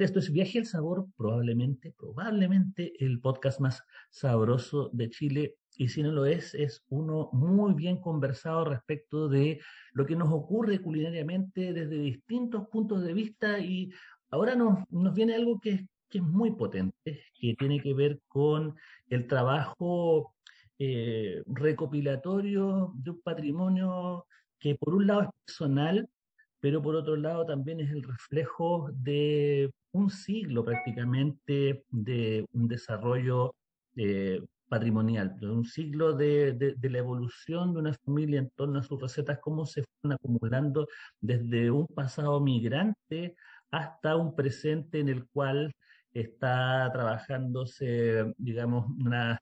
Esto es Viaje al Sabor, probablemente, probablemente el podcast más sabroso de Chile. Y si no lo es, es uno muy bien conversado respecto de lo que nos ocurre culinariamente desde distintos puntos de vista. Y ahora nos, nos viene algo que, que, es muy potente, que tiene que ver con el trabajo eh, recopilatorio de un patrimonio que por un lado es personal, pero por otro lado también es el reflejo de un siglo prácticamente de un desarrollo eh, patrimonial, un siglo de, de, de, la evolución de una familia en torno a sus recetas, cómo se fueron acumulando desde un pasado migrante hasta un presente en el cual está trabajándose, digamos, una,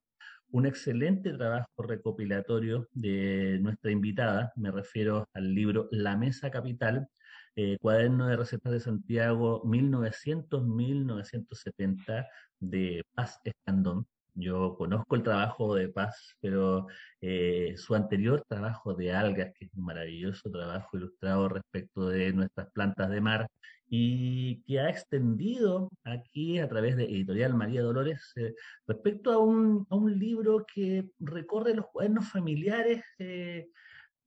un excelente trabajo recopilatorio de nuestra invitada, me refiero al libro La Mesa Capital, eh, cuaderno de recetas de Santiago 1900-1970 de Paz Escandón. Yo conozco el trabajo de Paz, pero eh, su anterior trabajo de algas, que es un maravilloso trabajo ilustrado respecto de nuestras plantas de mar, y que ha extendido aquí a través de Editorial María Dolores eh, respecto a un, libro que recorre los cuadernos familiares eh,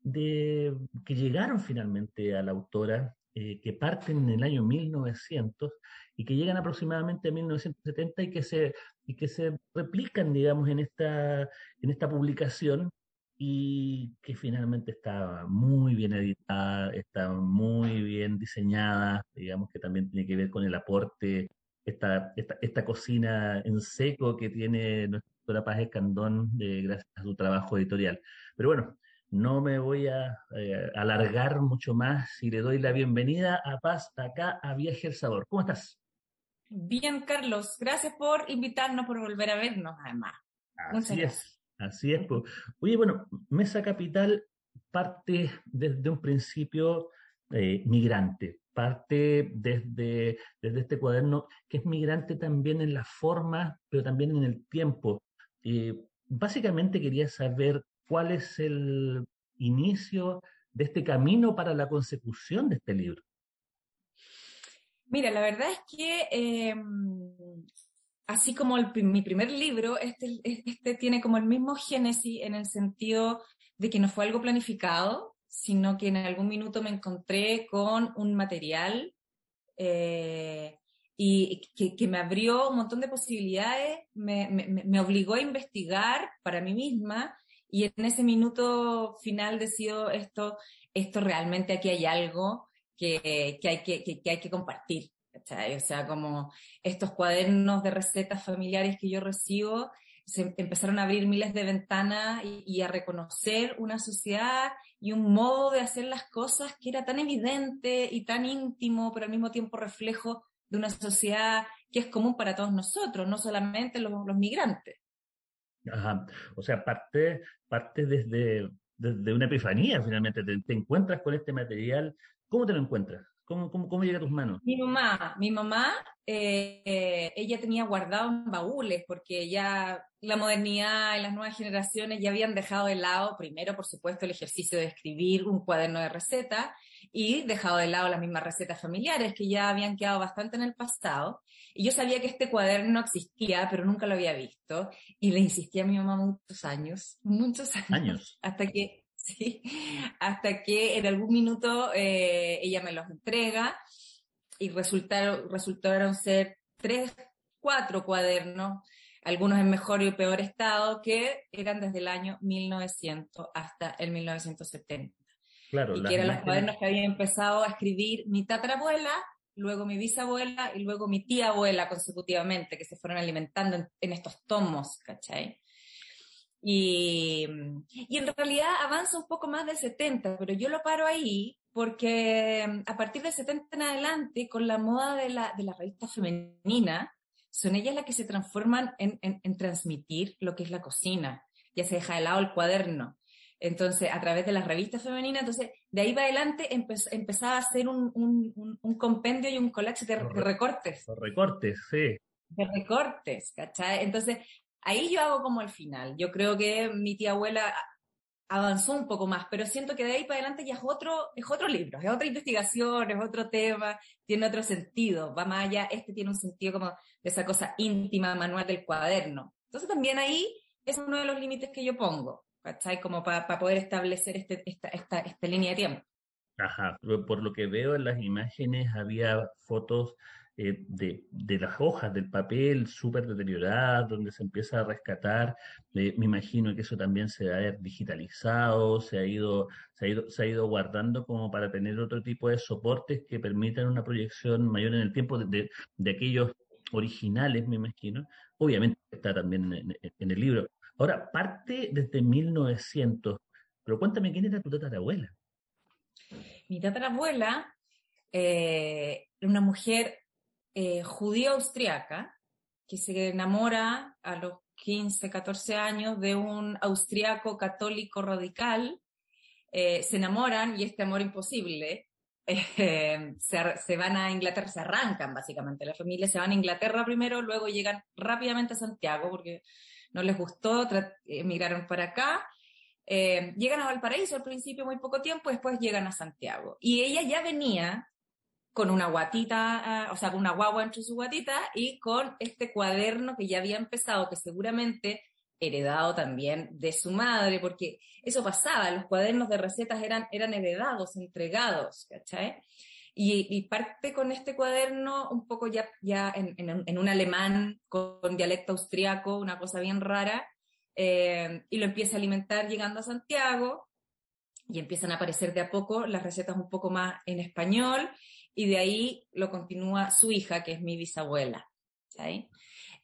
de, que llegaron finalmente a la autora, eh, que parten en el año 1900 y que llegan aproximadamente a 1970 y que se, y que se replican, digamos, en esta, en esta publicación y que finalmente está muy bien editada, está muy bien diseñada, digamos que también tiene que ver con el aporte, esta, esta, esta cocina en seco que tiene nuestra Paz Escandón eh, gracias a su trabajo editorial. Pero bueno, no me voy a eh, alargar mucho más y le doy la bienvenida a Paz acá a Viaje el Sabor. ¿Cómo estás? Bien, Carlos. Gracias por invitarnos, por volver a vernos, además. Así Muchas gracias. Es. Así es. Pues. Oye, bueno, Mesa Capital parte desde un principio eh, migrante, parte desde, desde este cuaderno que es migrante también en la forma, pero también en el tiempo. Eh, básicamente quería saber cuál es el inicio de este camino para la consecución de este libro. Mira, la verdad es que eh, así como el, mi primer libro, este, este tiene como el mismo génesis en el sentido de que no fue algo planificado, sino que en algún minuto me encontré con un material eh, y que, que, me abrió un montón de posibilidades, me, me, me, obligó a investigar para mí misma y en ese minuto final decido esto, esto realmente aquí hay algo que, hay que, hay que compartir. ¿cachai? O sea, como estos cuadernos de recetas familiares que yo recibo, se empezaron a abrir miles de ventanas y, a reconocer una sociedad y un modo de hacer las cosas que era tan evidente y tan íntimo, pero al mismo tiempo reflejo de una sociedad que es común para todos nosotros, no solamente los migrantes. Ajá. O sea, parte, parte desde, desde una epifanía, finalmente. Te, te encuentras con este material. ¿Cómo te lo encuentras? ¿Cómo, cómo, cómo llega a tus manos? Mi mamá, mi mamá, eh, ella tenía guardado en baúles porque ya la modernidad y las nuevas generaciones ya habían dejado de lado, primero, por supuesto, el ejercicio de escribir un cuaderno de recetas y dejado de lado las mismas recetas familiares que ya habían quedado bastante en el pasado. Y yo sabía que este cuaderno existía, pero nunca lo había visto. Y le insistí a mi mamá muchos años, muchos años, años. hasta que ¿sí? Hasta que en algún minuto eh, ella me los entrega y resultaron, resultaron ser tres, cuatro cuadernos, algunos en mejor y peor estado, que eran desde el año 1900 hasta el 1970. Claro, y que eran los cuadernos que había empezado a escribir mi tatarabuela, luego mi bisabuela y luego mi tía abuela consecutivamente, que se fueron alimentando en, en estos tomos, ¿cachai? Y, y, en realidad avanza un poco más del 70, pero yo lo paro ahí porque mm, a partir del 70 en adelante, con la moda de la, de la revista femenina, son ellas las que se transforman en, en, transmitir lo que es la cocina. Ya se deja de lado el cuaderno. Entonces, a través de las revistas femeninas, entonces, de ahí para adelante empezaba a hacer un, un, un, compendio y un collage de, recortes. Los recortes, sí. De recortes, ¿cachai? Entonces, ahí yo hago como el final. Yo creo que mi tía abuela avanzó un poco más, pero siento que de ahí para adelante ya es otro, es otro libro, es otra investigación, es otro tema, tiene otro sentido, va más allá, este tiene un sentido como de esa cosa íntima, manual del cuaderno. Entonces también ahí es uno de los límites que yo pongo, ¿cachai? Como para poder establecer este, esta, esta, esta línea de tiempo. Ajá, por lo que veo en las imágenes había fotos eh, de, las hojas del papel súper deterioradas, donde se empieza a rescatar. Me imagino que eso también se ha digitalizado, se ha, ido, se, ha ido, se ha ido guardando como para tener otro tipo de soportes que permitan una proyección mayor en el tiempo de, de, aquellos originales, me imagino. Obviamente está también en, el libro. Ahora, parte desde 1900, pero cuéntame quién era tu tatarabuela. Mi tatarabuela, eh, una mujer eh, judía austriaca que se enamora a los 15, 14 años de un austriaco católico radical. Eh, se enamoran y este amor imposible eh, se, van a Inglaterra, se arrancan básicamente. La familia se van a Inglaterra primero, luego llegan rápidamente a Santiago porque no les gustó, emigraron para acá. llegan a Valparaíso al principio muy poco tiempo, después llegan a Santiago. Y ella ya venía con una guatita, ah, o sea, con una guagua entre su guatita y con este cuaderno que ya había empezado, que seguramente heredado también de su madre, porque eso pasaba, los cuadernos de recetas eran, eran heredados, entregados, ¿cachai? Y, parte con este cuaderno un poco ya, ya en, un alemán con dialecto austriaco, una cosa bien rara, eh, y lo empieza a alimentar llegando a Santiago, y empiezan a aparecer de a poco las recetas un poco más en español, y de ahí lo continúa su hija, que es mi bisabuela.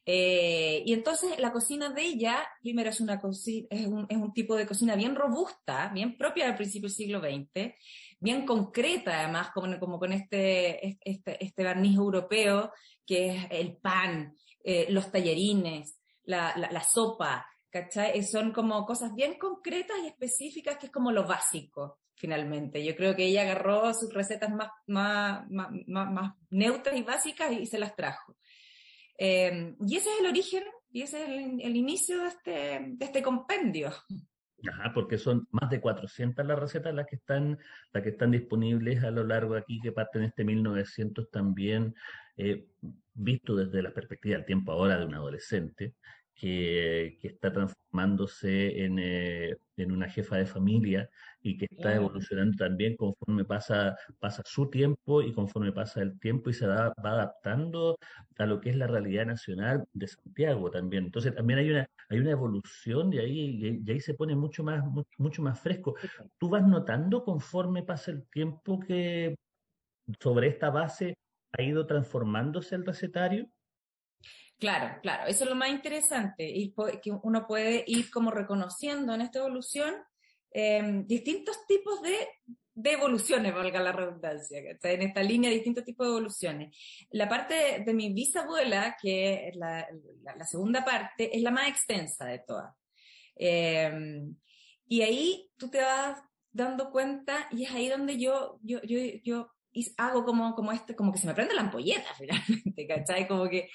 Eh, y entonces la cocina de ella, primero es, una es, un, es un tipo de cocina bien robusta, bien propia del principio del siglo XX, bien concreta además, como, como con este, este, este barniz europeo, que es el pan, eh, los tallarines, la, la, sopa, ¿cachai? Son como cosas bien concretas y específicas, que es como lo básico finalmente. Yo creo que ella agarró sus recetas más, más, más, neutras y básicas y, se las trajo. Em, y ese es el origen y ese es el, inicio de este, de este compendio. Ajá, porque son más de 400 las recetas las que están, las que están disponibles a lo largo de aquí, que parten este 1900 también, eh, visto desde la perspectiva del tiempo ahora de un adolescente, que, está transformándose en, eh, en, una jefa de familia y que está evolucionando también conforme pasa, pasa su tiempo y conforme pasa el tiempo y se va, va adaptando a lo que es la realidad nacional de Santiago también. Entonces también hay una, hay una evolución y ahí, y ahí se pone mucho más, mucho más fresco. ¿Tú vas notando conforme pasa el tiempo que sobre esta base ha ido transformándose el recetario? Claro, claro, eso es lo más interesante, y que uno puede ir como reconociendo en esta evolución em, distintos tipos de, de, evoluciones, valga la redundancia, en esta línea distintos tipos de evoluciones. La parte de, mi bisabuela, que es la, segunda parte, es la más extensa de todas. Em, y ahí tú te vas dando cuenta y es ahí donde yo, yo, yo, yo hago como, como este, como que se me prende la ampolleta finalmente, ¿cachai? Como que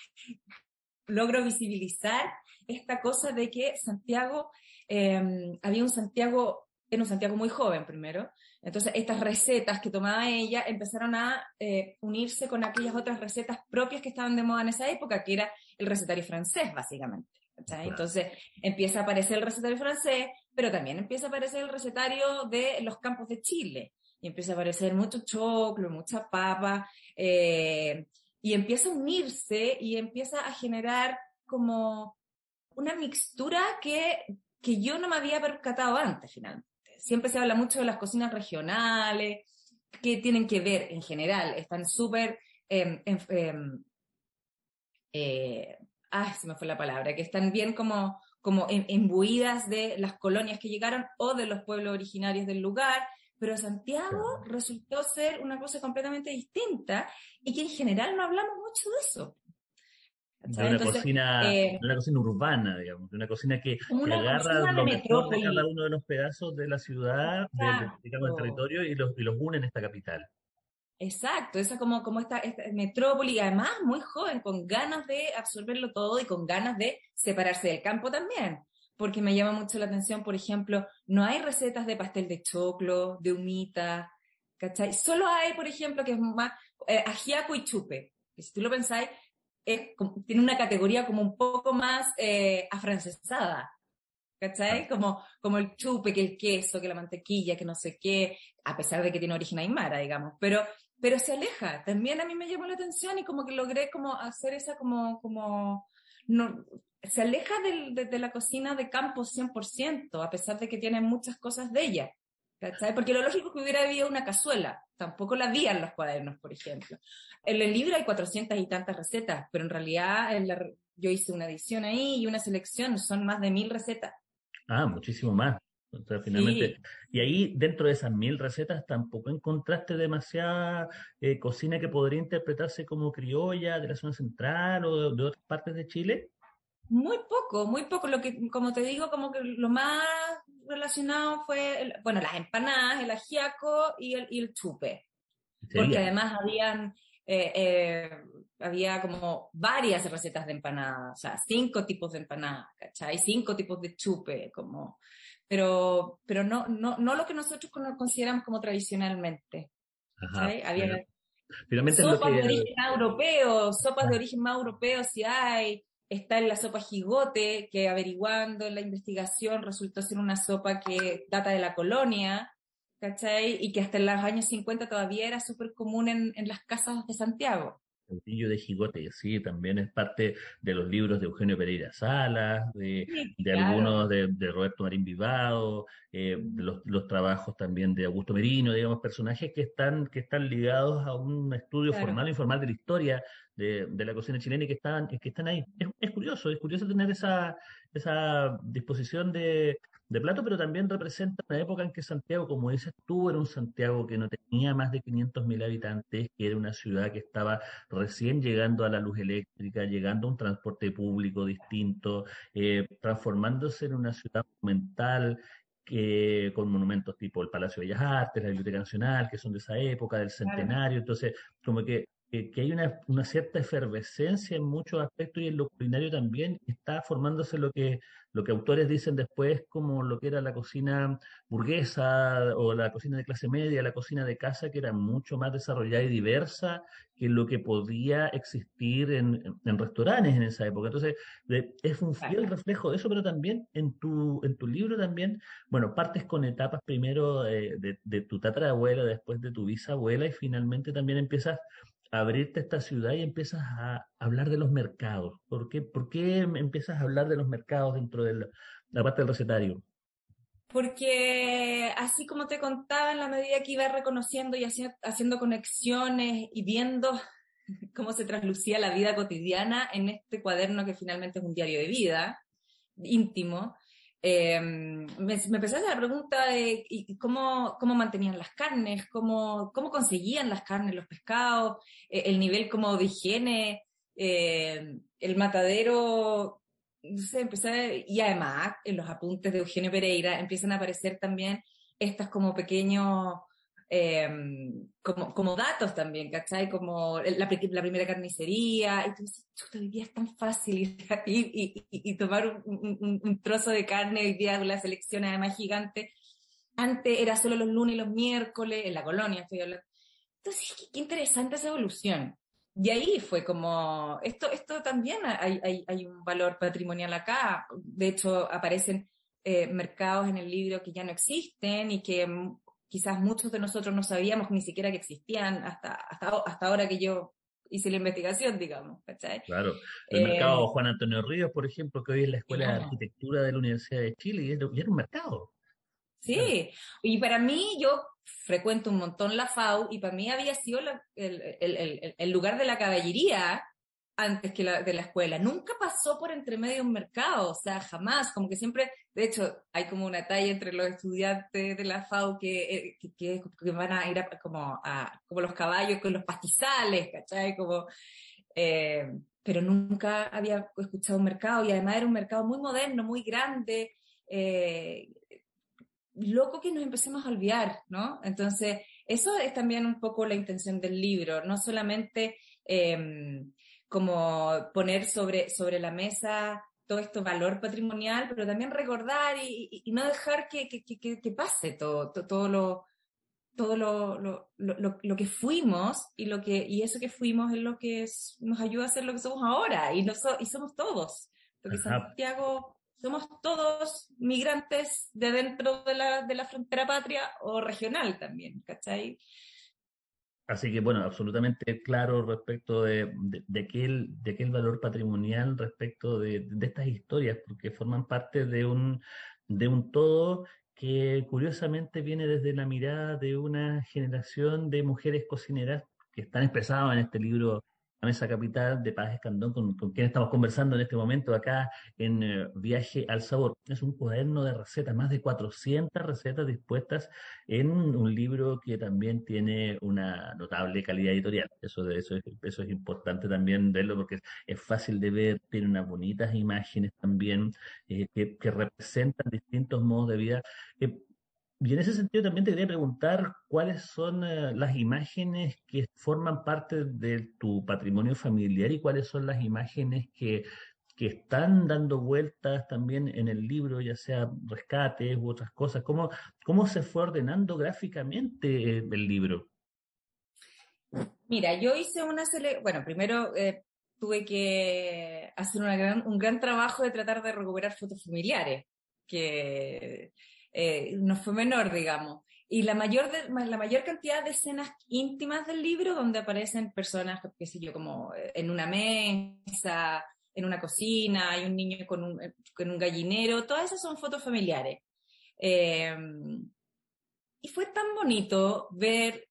logro visibilizar esta cosa de que Santiago, em, había un Santiago, era un Santiago muy joven primero, entonces estas recetas que tomaba ella empezaron a eh, unirse con aquellas otras recetas propias que estaban de moda en esa época, que era el recetario francés, básicamente. Entonces empieza a aparecer el recetario francés, pero también empieza a aparecer el recetario de los campos de Chile. Y empieza a aparecer mucho choclo, mucha papa, eh, y empieza a unirse y empieza a generar como una mixtura que, que yo no me había percatado antes finalmente. Siempre se habla mucho de las cocinas regionales, que tienen que ver en general, están súper... Eh, eh, ah, se me fue la palabra, que están bien como, como imbuidas de las colonias que llegaron o de los pueblos originarios del lugar, Pero Santiago resultó ser una cosa completamente distinta y que en general no hablamos mucho de eso. De una, cocina, eh, una cocina urbana, digamos, de una cocina que, agarra lo mejor de cada uno de los pedazos de la ciudad, del, digamos, del territorio y los, y los une en esta capital. Exacto, esa como, como esta, esta metrópoli, además muy joven, con ganas de absorberlo todo y con ganas de separarse del campo también. Porque me llama mucho la atención, por ejemplo, no hay recetas de pastel de choclo, de humita, ¿cachai? Solo hay, por ejemplo, que es más eh, ajiaco y chupe. Que si tú lo pensáis, tiene una categoría como un poco más eh, afrancesada. ¿Cachai? Como, como el chupe, que el queso, que la mantequilla, que no sé qué, a pesar de que tiene origen aymara, digamos. Pero, pero se aleja. También a mí me llamó la atención y como que logré como hacer esa como, como, no, se aleja de, de, la cocina de campo 100%, a pesar de que tiene muchas cosas de ella. ¿Cachai? Porque lo lógico es que hubiera habido una cazuela, tampoco la había en los cuadernos, por ejemplo. En el libro hay 400 y tantas recetas, pero en realidad en la, yo hice una edición ahí y una selección, son más de mil recetas. Ah, muchísimo más. finalmente, y ahí dentro de esas mil recetas tampoco encontraste demasiada eh, cocina que podría interpretarse como criolla de la zona central o de, otras partes de Chile. Muy poco, muy poco. Lo que, como te digo, como que lo más relacionado fue, bueno, las empanadas, el ajiaco y el, y el chupe. Porque además habían, eh, eh, había como varias recetas de empanadas, o sea, cinco tipos de empanadas, ¿cachai? Cinco tipos de chupe, como, pero, pero no, no, no lo que nosotros consideramos como tradicionalmente. Había Finalmente sopas de origen europeo, sopas de origen más europeo si hay, está en la sopa jigote, que averiguando en la investigación resultó ser una sopa que data de la colonia, ¿cachai? Y que hasta en los años 50 todavía era súper común en, en, las casas de Santiago. El pillo de jigote, sí, también es parte de los libros de Eugenio Pereira Salas, de, de algunos de, de, Roberto Marín Vivado, eh, los, los, trabajos también de Augusto Merino, digamos, personajes que están, que están ligados a un estudio formal e informal de la historia de, de, la cocina chilena y que están, que están ahí. Es, es curioso, es curioso tener esa, esa disposición de, de plato, pero también representa una época en que Santiago, como dices tú, era un Santiago que no tenía más de 500.000 habitantes, que era una ciudad que estaba recién llegando a la luz eléctrica, llegando a un transporte público distinto, eh, transformándose en una ciudad monumental, que, con monumentos tipo el Palacio de Bellas Artes, la Biblioteca Nacional, que son de esa época, del centenario. Entonces, como que que, hay una, una, cierta efervescencia en muchos aspectos y en lo culinario también está formándose lo que, lo que autores dicen después como lo que era la cocina burguesa o la cocina de clase media, la cocina de casa, que era mucho más desarrollada y diversa que lo que podía existir en, en restaurantes en esa época. Entonces, es un fiel reflejo de eso, pero también en tu, en tu libro también, bueno, partes con etapas primero de, de, de tu tatarabuela, después de tu bisabuela y finalmente también empiezas abrirte esta ciudad y empiezas a hablar de los mercados. ¿Por qué, ¿Por qué empiezas a hablar de los mercados dentro de la, parte del recetario? Porque así como te contaba, en la medida que iba reconociendo y haciendo conexiones y viendo cómo se traslucía la vida cotidiana en este cuaderno que finalmente es un diario de vida íntimo, eh, me, me, la pregunta de cómo, cómo mantenían las carnes, cómo, cómo conseguían las carnes, los pescados, eh, el nivel como de higiene, eh, el matadero, no sé, empecé, y además en los apuntes de Eugenio Pereira empiezan a aparecer también estas como pequeños eh, como, como datos también, ¿cachai? Como la, la primera carnicería, y tú dices, chuta, hoy día es tan fácil ir, y, y, y, tomar un, un, un, trozo de carne, hoy día la selección además gigante. Antes era solo los lunes y los miércoles, en la colonia estoy hablando. Entonces, qué, qué interesante esa evolución. Y ahí fue como, esto, esto también hay, hay, hay un valor patrimonial acá. De hecho, aparecen eh, mercados en el libro que ya no existen y que quizás muchos de nosotros no sabíamos ni siquiera que existían hasta, hasta, hasta ahora que yo hice la investigación, digamos. ¿cachai? Claro. El eh, mercado Juan Antonio Ríos, por ejemplo, que hoy es la Escuela de Arquitectura de la Universidad de Chile, y era un mercado. Sí, y para mí yo frecuento un montón la FAU y para mí había sido la, el, el, el, el, lugar de la caballería antes que la de la escuela. Nunca pasó por entre medio un mercado, o sea, jamás, como que siempre, de hecho, hay como una talla entre los estudiantes de la FAO que, eh, que, van a ir como, a, como los caballos con los pastizales, ¿cachai? Como, eh, pero nunca había escuchado un mercado y además era un mercado muy moderno, muy grande, eh, loco que nos empecemos a olvidar, ¿no? Entonces, eso es también un poco la intención del libro, no solamente em, como poner sobre, sobre la mesa todo esto valor patrimonial, pero también recordar y, no dejar que, que, que, pase todo, todo, lo todo lo, lo, lo, lo, que fuimos y lo que y eso que fuimos es lo que nos ayuda a ser lo que somos ahora y, no y somos todos porque Santiago somos todos migrantes de dentro de la, de la frontera patria o regional también, ¿cachai? Así que, bueno, absolutamente claro respecto de, de, de aquel valor patrimonial, respecto de, de, estas historias, porque forman parte de un, de un todo que curiosamente viene desde la mirada de una generación de mujeres cocineras que están expresadas en este libro la mesa capital de Paz Escandón, con, quien estamos conversando en este momento acá en eh, Viaje al Sabor. Es un cuaderno de recetas, más de 400 recetas dispuestas en un libro que también tiene una notable calidad editorial. Eso, de, eso, es, eso es importante también verlo porque es, fácil de ver, tiene unas bonitas imágenes también eh, que, que, representan distintos modos de vida. Y en ese sentido también te quería preguntar cuáles son eh, las imágenes que forman parte de tu patrimonio familiar y cuáles son las imágenes que, que están dando vueltas también en el libro, ya sea rescates u otras cosas. ¿Cómo, cómo se fue ordenando gráficamente eh, el libro? Mira, yo hice una selección, bueno, primero eh, tuve que hacer una gran, un gran trabajo de tratar de recuperar fotos familiares, que eh, no fue menor, digamos. Y la mayor, la mayor cantidad de escenas íntimas del libro donde aparecen personas, qué sé yo, como eh, en una mesa, en una cocina, hay un niño con un, eh, con un gallinero, todas esas son fotos familiares. Em, y fue tan bonito ver,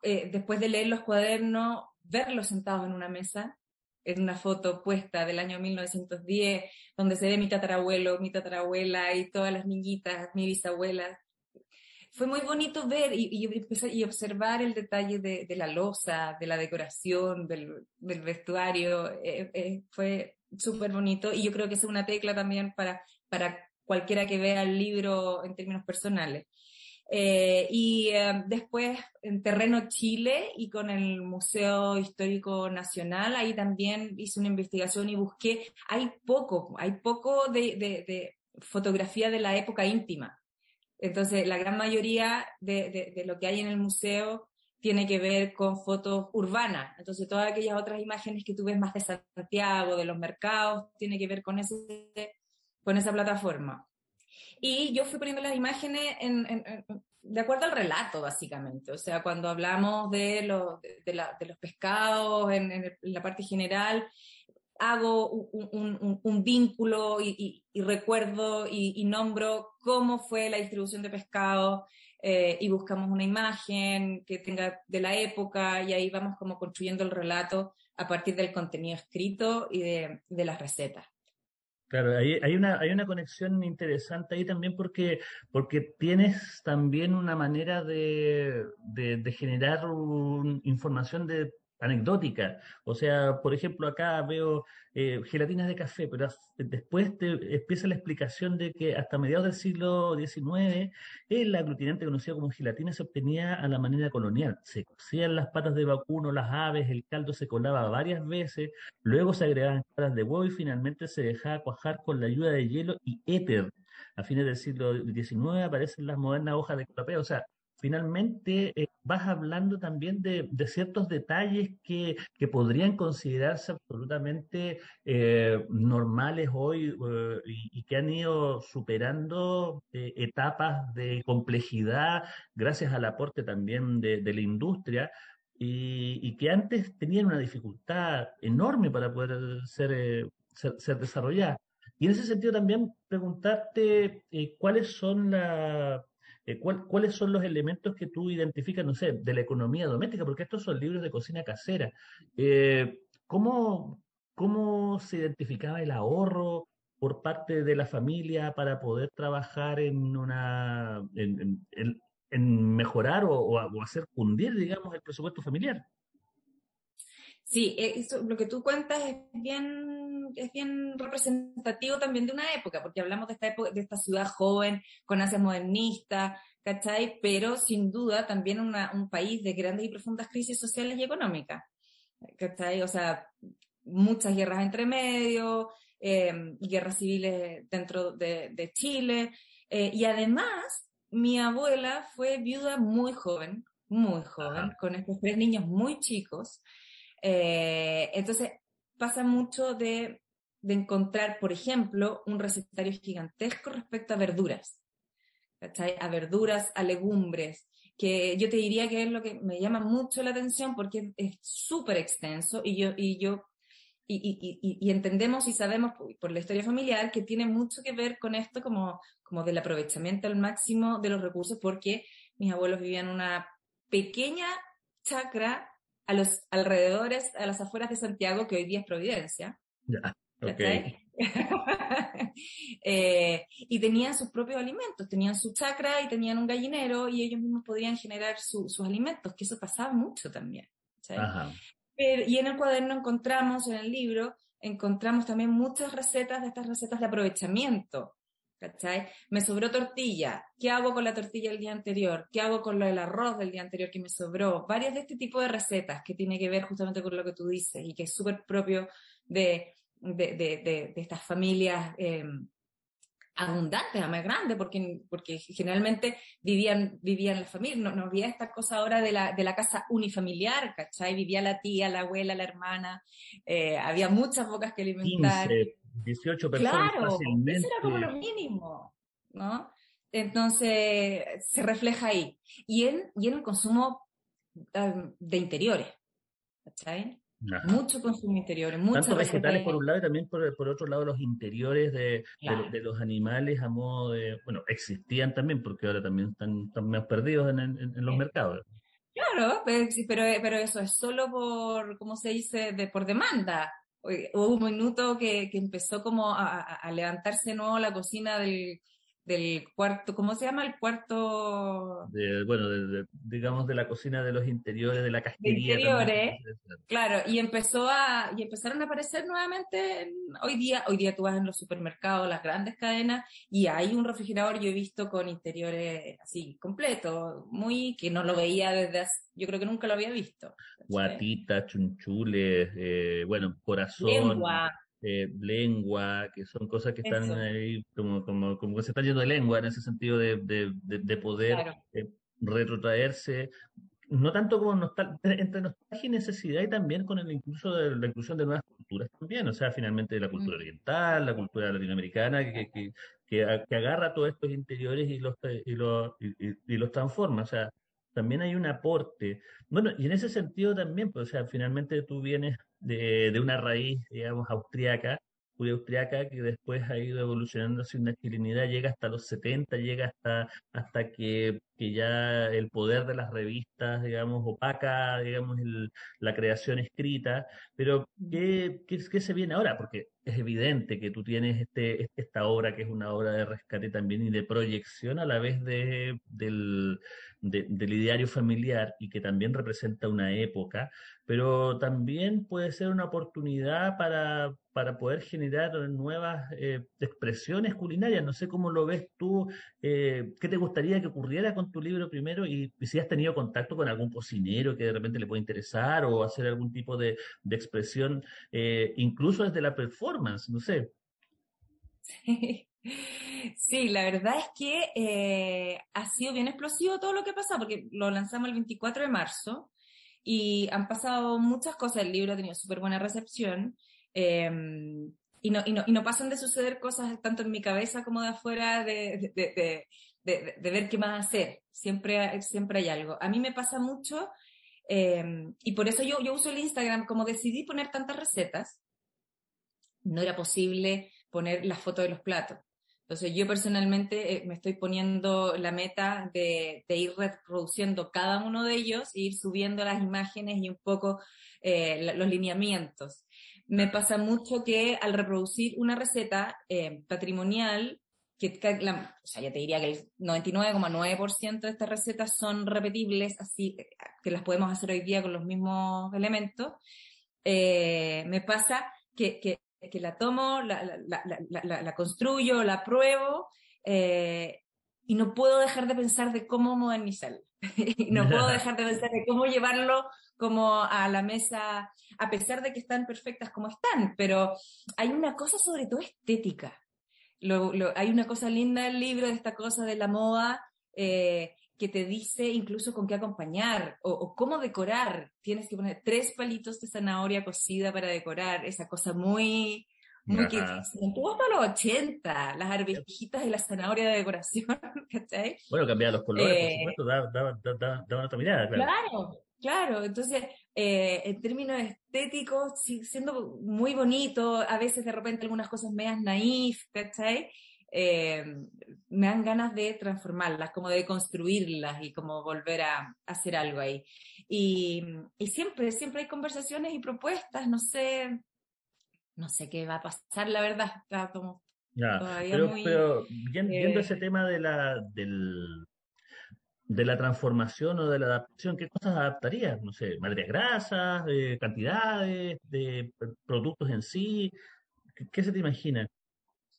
después de leer los cuadernos, verlos sentados en una mesa es una foto puesta del año 1910, donde se ve mi tatarabuelo, mi tatarabuela y todas las niñitas, mi bisabuela. Fue muy bonito ver y, y, observar el detalle de, la losa, de la decoración, del, vestuario. Eh, eh, fue súper bonito y yo creo que es una tecla también para, para cualquiera que vea el libro en términos personales. Eh, y eh, después en Terreno Chile y con el Museo Histórico Nacional, ahí también hice una investigación y busqué, hay poco, hay poco de, de, fotografía de la época íntima. Entonces, la gran mayoría de, de, lo que hay en el museo tiene que ver con fotos urbanas. Entonces, todas aquellas otras imágenes que tú ves más de Santiago, de los mercados, tiene que ver con, ese, con esa plataforma. Y yo fui poniendo las imágenes de acuerdo al relato, básicamente. O sea, cuando hablamos de, de, los pescados en, la parte general, hago un, vínculo y, recuerdo y, nombro cómo fue la distribución de pescado eh, y buscamos una imagen que tenga de la época y ahí vamos como construyendo el relato a partir del contenido escrito y de las recetas. Claro, hay, hay, una, hay una conexión interesante ahí también porque, porque tienes también una manera de, de, generar información de anecdótica. O sea, por ejemplo, acá veo eh, gelatinas de café, pero después te empieza la explicación de que hasta mediados del siglo XIX el aglutinante conocido como gelatina se obtenía a la manera colonial. Se cocían las patas de vacuno, las aves, el caldo se colaba varias veces, luego se agregaban caras de huevo y finalmente se dejaba cuajar con la ayuda de hielo y éter. A fines del siglo XIX aparecen las modernas hojas de colapeo. O sea, finalmente eh, vas hablando también de, ciertos detalles que, podrían considerarse absolutamente eh, normales hoy eh, y, que han ido superando etapas de complejidad gracias al aporte también de, la industria. Y, que antes tenían una dificultad enorme para poder ser, ser, ser desarrolladas. Y en ese sentido también preguntarte cuáles son las eh, ¿cuáles son los elementos que tú identificas, no sé, de la economía doméstica? Porque estos son libros de cocina casera. Eh, ¿cómo, ¿cómo se identificaba el ahorro por parte de la familia para poder trabajar en una en, mejorar o, hacer cundir, digamos, el presupuesto familiar? Sí, eh, eso, lo que tú cuentas es bien, es bien representativo también de una época, porque hablamos de esta época, de esta ciudad joven, con ansias modernistas, ¿cachai? Pero sin duda también un país de grandes y profundas crisis sociales y económicas, ¿cachai? O sea, muchas guerras entre medio, em, guerras civiles dentro de, Chile, eh, y además mi abuela fue viuda muy joven, muy joven, con estos tres niños muy chicos, eh, entonces pasa mucho de, encontrar, por ejemplo, un recetario gigantesco respecto a verduras. A verduras, a legumbres, que yo te diría que es lo que me llama mucho la atención porque es súper extenso y yo, y yo y, entendemos y sabemos por, la historia familiar que tiene mucho que ver con esto como, como del aprovechamiento al máximo de los recursos porque mis abuelos vivían una pequeña chacra a los alrededores, a las afueras de Santiago, que hoy día es Providencia. Ya, Eh, y tenían sus propios alimentos, tenían su chacra y tenían un gallinero y ellos mismos podían generar sus alimentos, que eso pasaba mucho también. y en el cuaderno encontramos, en el libro, encontramos también muchas recetas de estas recetas de aprovechamiento. ¿Cachai? Me sobró tortilla. ¿Qué hago con la tortilla del día anterior? ¿Qué hago con lo del arroz del día anterior que me sobró? Varias de este tipo de recetas que tiene que ver justamente con lo que tú dices y que es súper propio de, de, de, estas familias eh, abundantes, a más grandes, porque, porque generalmente vivían, vivían la familia, no, no había esta cosa ahora de la, de la casa unifamiliar, ¿cachai? Vivía la tía, la abuela, la hermana, eh, había muchas bocas que alimentar. 15, 18 personas claro, fácilmente. Eso era como lo mínimo, ¿no? Entonces, se refleja ahí. Y en, y en el consumo um, de interiores, ¿cachai? Mucho consumo interior, Tanto vegetales por un lado y también por, por otro lado los interiores de, de, los animales a modo de, bueno, existían también porque ahora también están, están más perdidos en, en, los mercados. Claro, pero, pero eso es solo por, ¿cómo se dice?, de, por demanda. Hubo un minuto que, que empezó como a, a levantarse nuevo la cocina del, del cuarto, ¿cómo se llama? El cuarto... bueno, digamos de la cocina de los interiores, de la casquería. interiores, claro, y empezó a, y empezaron a aparecer nuevamente hoy día, hoy día tú vas en los supermercados, las grandes cadenas, y hay un refrigerador, yo he visto con interiores así, completo, muy, que no lo veía desde yo creo que nunca lo había visto. Guatitas, chunchules, eh, bueno, corazón eh, lengua, que son cosas que están ahí como, como, como que se están yendo de lengua en ese sentido de, de, de, poder eh, retrotraerse, no tanto como nostalgia, entre nostalgia y necesidad y también con el incluso de la inclusión de nuevas culturas también, o sea, finalmente la cultura mm. oriental, la cultura latinoamericana, que, que, que, que agarra todos estos interiores y los, y los, y los transforma, o sea, también hay un aporte. Bueno, y en ese sentido también, pues, o sea, finalmente tú vienes de, de una raíz, digamos, austriaca, austriaca que después ha ido evolucionando hacia una chilenidad, llega hasta los 70, llega hasta, hasta que, que ya el poder de las revistas, digamos, opaca, digamos, el, la creación escrita, pero ¿qué, qué, qué se viene ahora? Porque es evidente que tú tienes este, esta obra que es una obra de rescate también y de proyección a la vez de, del, del ideario familiar y que también representa una época, pero también puede ser una oportunidad para, para poder generar nuevas eh, expresiones culinarias. No sé cómo lo ves tú, eh, qué te gustaría que ocurriera con tu libro primero y, si has tenido contacto con algún cocinero que de repente le puede interesar o hacer algún tipo de, expresión, eh, incluso desde la performance, no sé. Sí. La verdad es que ha sido bien explosivo todo lo que ha pasado, porque lo lanzamos el 24 de marzo y han pasado muchas cosas. El libro ha tenido súper buena recepción em, y, no, y, no, y, no, pasan de suceder cosas tanto en mi cabeza como de afuera de, de, de, de ver qué más hacer. Siempre, siempre hay algo. A mí me pasa mucho em, y por eso yo, yo uso el Instagram. Como decidí poner tantas recetas, no era posible poner la foto de los platos. Entonces yo personalmente eh, me estoy poniendo la meta de, ir reproduciendo cada uno de ellos e ir subiendo las imágenes y un poco eh, los lineamientos. Me pasa mucho que al reproducir una receta eh, patrimonial, que, o sea, ya te diría que el 99,9% de estas recetas son repetibles, así que las podemos hacer hoy día con los mismos elementos, eh, me pasa que, que, que, la tomo, la, la, la, construyo, la pruebo, eh, y no puedo dejar de pensar de cómo modernizarlo. y no puedo dejar de pensar de cómo llevarlo como a la mesa, a pesar de que están perfectas como están, pero hay una cosa sobre todo estética. Lo, hay una cosa linda del libro, de esta cosa de la moda, eh, que te dice incluso con qué acompañar o, cómo decorar. Tienes que poner tres palitos de zanahoria cocida para decorar, esa cosa muy, muy que se mantuvo hasta los 80, las arvejitas y la zanahoria de decoración, ¿cachai? Bueno, cambiar los colores, por eh, supuesto, da, da, da, otra mirada, claro. Claro, claro. Entonces, eh, en términos estéticos, siendo muy bonito, a veces de repente algunas cosas medias naif, ¿cachai? Eh, me dan ganas de transformarlas, como de construirlas y como volver a, hacer algo ahí. Y, y, siempre, siempre hay conversaciones y propuestas, no sé, no sé qué va a pasar, la verdad, está como todavía pero, muy, pero viendo eh, ese tema de la, del, de la transformación o de la adaptación, ¿qué cosas adaptarías? No sé, materias grasas, de cantidades, de productos en sí, ¿qué, se te imagina?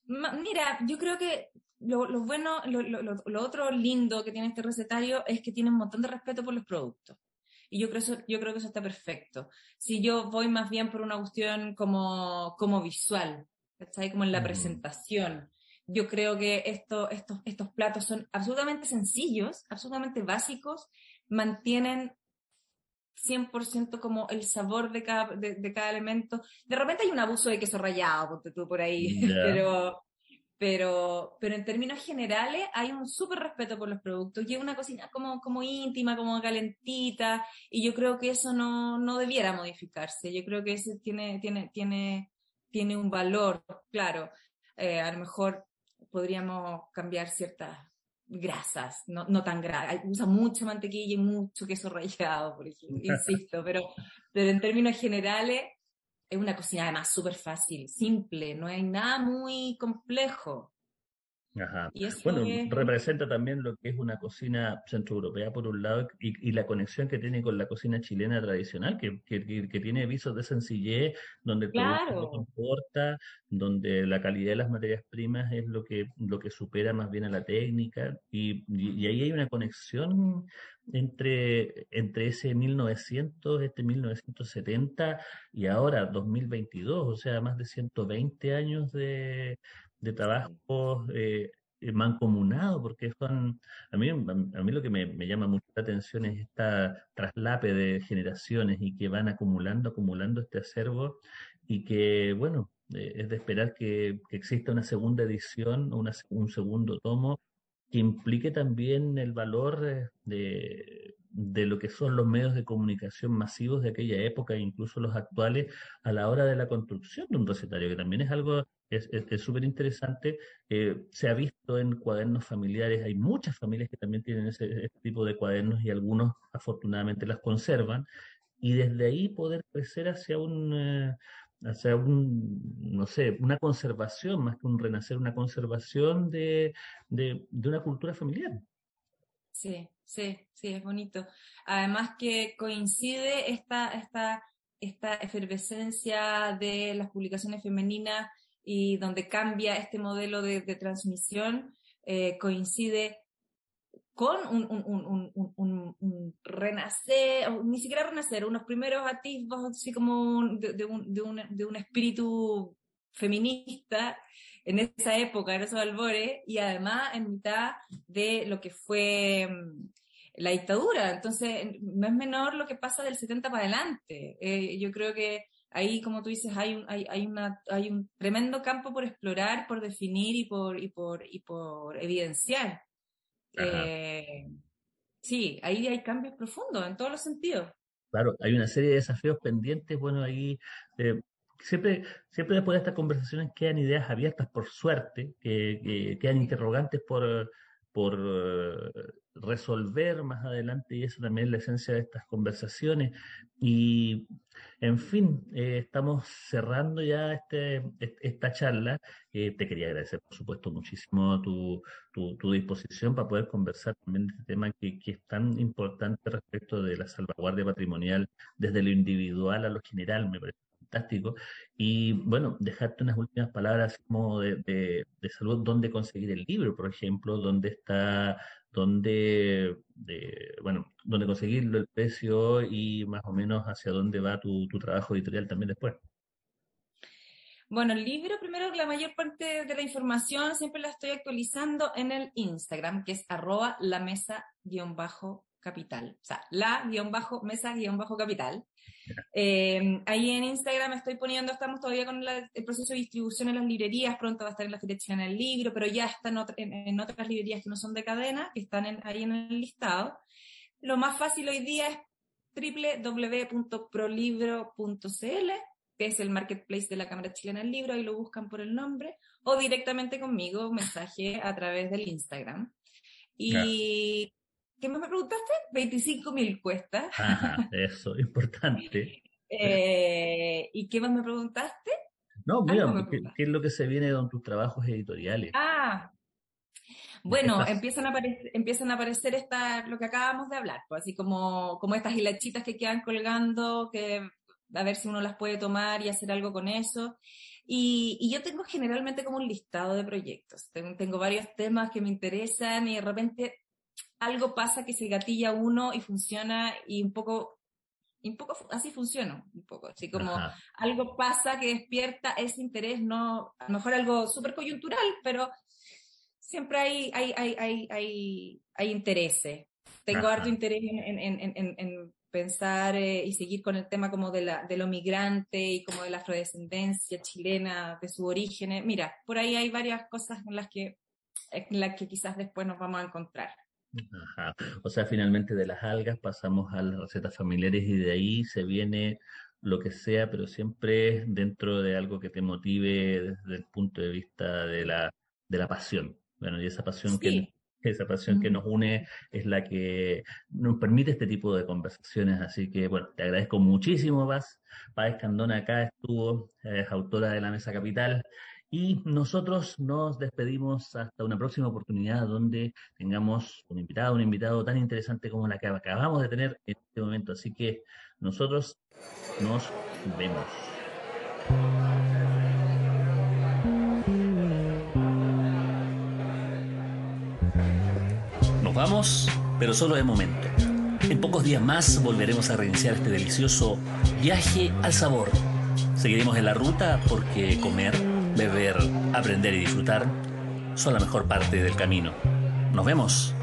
Mira, yo creo que lo, lo bueno, lo, lo, lo, otro lindo que tiene este recetario es que tiene un montón de respeto por los productos. Y yo creo, eso, yo creo que eso está perfecto. Si yo voy más bien por una cuestión como, como visual, ¿está? Como en la presentación. Yo creo que esto, estos, estos platos son absolutamente sencillos, absolutamente básicos, mantienen 100% como el sabor de cada, de, cada elemento. De repente hay un abuso de queso rallado, ponte tú por ahí, pero, pero, pero en términos generales hay un súper respeto por los productos y es una cocina como, como íntima, como calentita, y yo creo que eso no, no debiera modificarse. Yo creo que eso tiene, tiene, tiene, tiene un valor, claro. Eh, a lo mejor podríamos cambiar ciertas grasas, no, no tan grasas. Usa mucha mantequilla y mucho queso rallado, por ejemplo, insisto, pero, pero en términos generales es una cocina además súper fácil, simple, no hay nada muy complejo. Ajá. bueno, representa también lo que es una cocina centroeuropea por un lado y, la conexión que tiene con la cocina chilena tradicional, que, que, tiene visos de sencillez, donde el producto no importa, donde la calidad de las materias primas es lo que, lo que supera más bien a la técnica, y, y ahí hay una conexión entre, entre ese 1900, este 1970 y ahora 2022, o sea, más de 120 años de de trabajo eh, eh, mancomunado, porque son, a mí, a mí lo que me, llama mucho la atención es esta traslape de generaciones y que van acumulando, acumulando este acervo y que, bueno, eh, es de esperar que, exista una segunda edición, una, un segundo tomo que implique también el valor eh, de, de lo que son los medios de comunicación masivos de aquella época e incluso los actuales a la hora de la construcción de un recetario, que también es algo es súper es, interesante. Eh, se ha visto en cuadernos familiares, hay muchas familias que también tienen ese, tipo de cuadernos y algunos afortunadamente las conservan. Y desde ahí poder crecer hacia un, eh, hacia un, no sé, una conservación, más que un renacer, una conservación de, de, de una cultura familiar. Sí, sí, sí, es bonito. Además que coincide esta, esta, esta efervescencia de las publicaciones femeninas y donde cambia este modelo de, transmisión, eh, coincide con un, un, un, un, renacer, ni siquiera renacer, unos primeros atisbos así como de, de, de, un, espíritu feminista en esa época, en esos albores, y además en mitad de lo que fue mm, la dictadura. Entonces, no es menor lo que pasa del 70 para adelante. Eh, yo creo que ahí, como tú dices, hay un, hay, hay, una, hay un tremendo campo por explorar, por definir y por, y por, y por evidenciar. Eh, sí, ahí hay cambios profundos en todos los sentidos. Claro, hay una serie de desafíos pendientes, bueno, ahí eh, siempre, siempre después de estas conversaciones quedan ideas abiertas por suerte, que, quedan interrogantes por, por eh, resolver más adelante y eso también es la esencia de estas conversaciones. Y, en fin, eh, estamos cerrando ya este, esta charla. Eh, te quería agradecer, por supuesto, muchísimo tu, tu, disposición para poder conversar también de este tema que, que, es tan importante respecto de la salvaguardia patrimonial desde lo individual a lo general, me parece fantástico. Y bueno, dejarte unas últimas palabras como de, de, salud, dónde conseguir el libro, por ejemplo, dónde está dónde, bueno, dónde conseguirlo, el precio y más o menos hacia dónde va tu, trabajo editorial también después. Bueno, el libro, primero, la mayor parte de la información siempre la estoy actualizando en el Instagram, que es arroba la mesa-capital. O sea, la-mesa-capital. Eh, ahí en Instagram estoy poniendo, estamos todavía con el proceso de distribución en las librerías, pronto va a estar en la Feria en el libro, pero ya está en, otras librerías que no son de cadena, que están ahí en el listado. Lo más fácil hoy día es www.prolibro.cl, que es el marketplace de la Cámara Chilena del Libro, ahí lo buscan por el nombre, o directamente conmigo, mensaje a través del Instagram. Y ¿Qué más me preguntaste? 25 mil cuesta. Ajá, eso, importante. Eh, ¿Y qué más me preguntaste? No, mira, ¿qué, es lo que se viene con tus trabajos editoriales? Ah, bueno, empiezan a, aparecer, empiezan a aparecer esta, lo que acabamos de hablar, pues así como, como estas hilachitas que quedan colgando, que a ver si uno las puede tomar y hacer algo con eso. Y, y yo tengo generalmente como un listado de proyectos. Tengo, tengo, varios temas que me interesan y de repente algo pasa que se gatilla uno y funciona y un poco, un poco así funciona, un poco, así como algo pasa que despierta ese interés, no, a lo mejor algo súper coyuntural, pero siempre hay, hay, hay, hay, hay, hay intereses. Tengo harto interés en, en, en, en pensar eh, y seguir con el tema como de, la, de lo migrante y como de la afrodescendencia chilena, de sus orígenes. Mira, por ahí hay varias cosas en las que, en las que quizás después nos vamos a encontrar. Ajá. O sea, finalmente de las algas pasamos a las recetas familiares y de ahí se viene lo que sea, pero siempre dentro de algo que te motive desde el punto de vista de la, de la pasión. Bueno, y esa pasión que esa pasión que nos une es la que nos permite este tipo de conversaciones. Así que, bueno, te agradezco muchísimo, Paz. Paz Escandona acá estuvo, es autora de La Mesa Capital. Y nosotros nos despedimos hasta una próxima oportunidad donde tengamos un invitado, un invitado tan interesante como la que acabamos de tener en este momento. Así que nosotros nos vemos. Nos vamos, pero solo de momento. En pocos días más volveremos a reiniciar este delicioso viaje al sabor. Seguiremos en la ruta porque comer beber, aprender y disfrutar son la mejor parte del camino. Nos vemos.